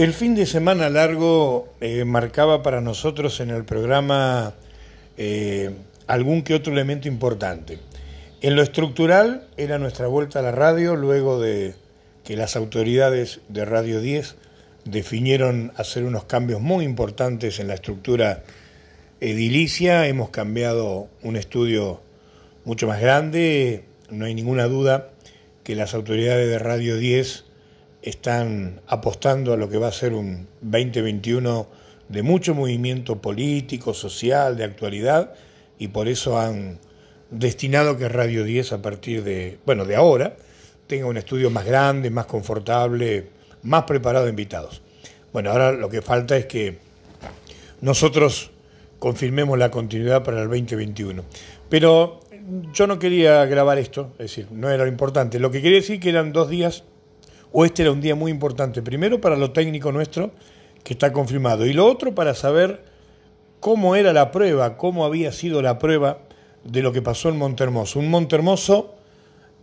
El fin de semana largo eh, marcaba para nosotros en el programa eh, algún que otro elemento importante. En lo estructural era nuestra vuelta a la radio luego de que las autoridades de Radio 10 definieron hacer unos cambios muy importantes en la estructura edilicia. Hemos cambiado un estudio mucho más grande. No hay ninguna duda que las autoridades de Radio 10 están apostando a lo que va a ser un 2021 de mucho movimiento político, social, de actualidad, y por eso han destinado que Radio 10 a partir de, bueno, de ahora, tenga un estudio más grande, más confortable, más preparado de invitados. Bueno, ahora lo que falta es que nosotros confirmemos la continuidad para el 2021. Pero yo no quería grabar esto, es decir, no era lo importante. Lo que quería decir que eran dos días o este era un día muy importante, primero para lo técnico nuestro, que está confirmado, y lo otro para saber cómo era la prueba, cómo había sido la prueba de lo que pasó en Montermoso. Un Montermoso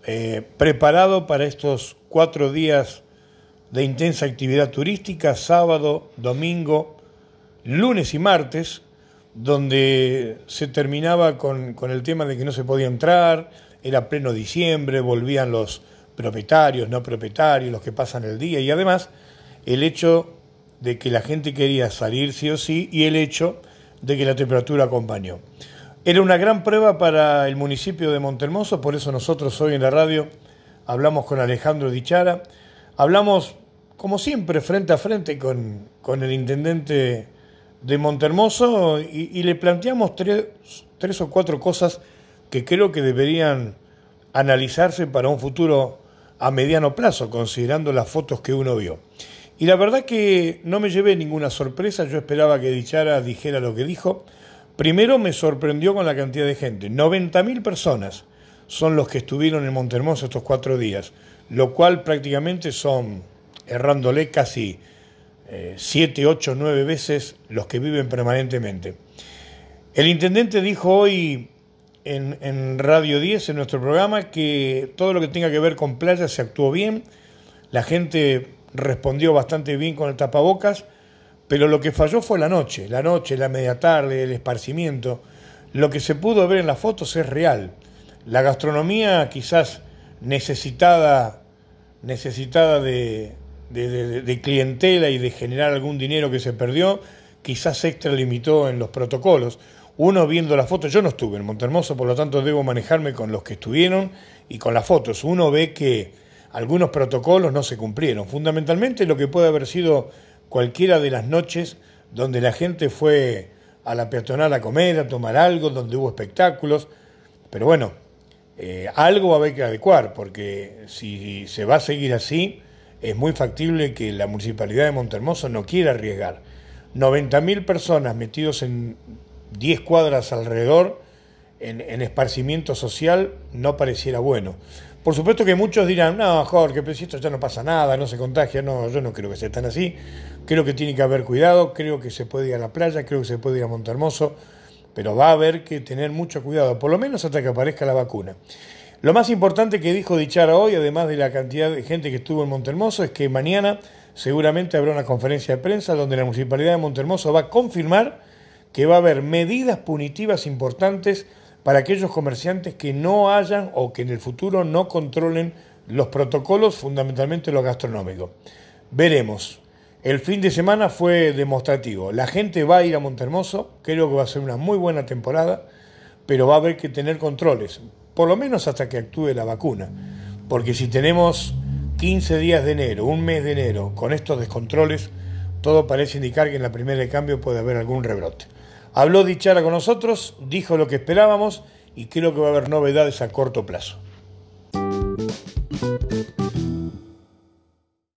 eh, preparado para estos cuatro días de intensa actividad turística, sábado, domingo, lunes y martes, donde se terminaba con, con el tema de que no se podía entrar, era pleno diciembre, volvían los propietarios, no propietarios, los que pasan el día y además el hecho de que la gente quería salir sí o sí y el hecho de que la temperatura acompañó. Era una gran prueba para el municipio de Montermoso, por eso nosotros hoy en la radio hablamos con Alejandro Dichara, hablamos como siempre frente a frente con, con el intendente de Montermoso y, y le planteamos tres, tres o cuatro cosas que creo que deberían analizarse para un futuro a mediano plazo, considerando las fotos que uno vio. Y la verdad que no me llevé ninguna sorpresa, yo esperaba que Dichara dijera lo que dijo. Primero me sorprendió con la cantidad de gente, 90.000 personas son los que estuvieron en Montermoso estos cuatro días, lo cual prácticamente son, errándole, casi 7, 8, 9 veces los que viven permanentemente. El intendente dijo hoy en, Radio 10, en nuestro programa, que todo lo que tenga que ver con playa se actuó bien, la gente respondió bastante bien con el tapabocas, pero lo que falló fue la noche, la noche, la media tarde, el esparcimiento. Lo que se pudo ver en las fotos es real. La gastronomía quizás necesitada, necesitada de, de, clientela y de generar algún dinero que se perdió, quizás extralimitó en los protocolos uno viendo las fotos, yo no estuve en Montermoso, por lo tanto debo manejarme con los que estuvieron y con las fotos. Uno ve que algunos protocolos no se cumplieron. Fundamentalmente lo que puede haber sido cualquiera de las noches donde la gente fue a la peatonal a comer, a tomar algo, donde hubo espectáculos. Pero bueno, eh, algo va a haber que adecuar, porque si se va a seguir así, es muy factible que la municipalidad de Montermoso no quiera arriesgar. 90.000 personas metidos en 10 cuadras alrededor en, esparcimiento social no pareciera bueno. Por supuesto que muchos dirán, no, Jorge, pero si esto ya no pasa nada, no se contagia, no, yo no creo que sea tan así, creo que tiene que haber cuidado, creo que se puede ir a la playa, creo que se puede ir a Montermoso, pero va a haber que tener mucho cuidado, por lo menos hasta que aparezca la vacuna. Lo más importante que dijo Dichara hoy, además de la cantidad de gente que estuvo en Montermoso, es que mañana seguramente habrá una conferencia de prensa donde la Municipalidad de Montermoso va a confirmar que va a haber medidas punitivas importantes para aquellos comerciantes que no hayan o que en el futuro no controlen los protocolos, fundamentalmente los gastronómicos. Veremos. El fin de semana fue demostrativo. La gente va a ir a Montermoso, creo que va a ser una muy buena temporada, pero va a haber que tener controles, por lo menos hasta que actúe la vacuna. Porque si tenemos 15 días de enero, un mes de enero, con estos descontroles, todo parece indicar que en la primera de cambio puede haber algún rebrote. Habló Dichara con nosotros, dijo lo que esperábamos y creo que va a haber novedades a corto plazo.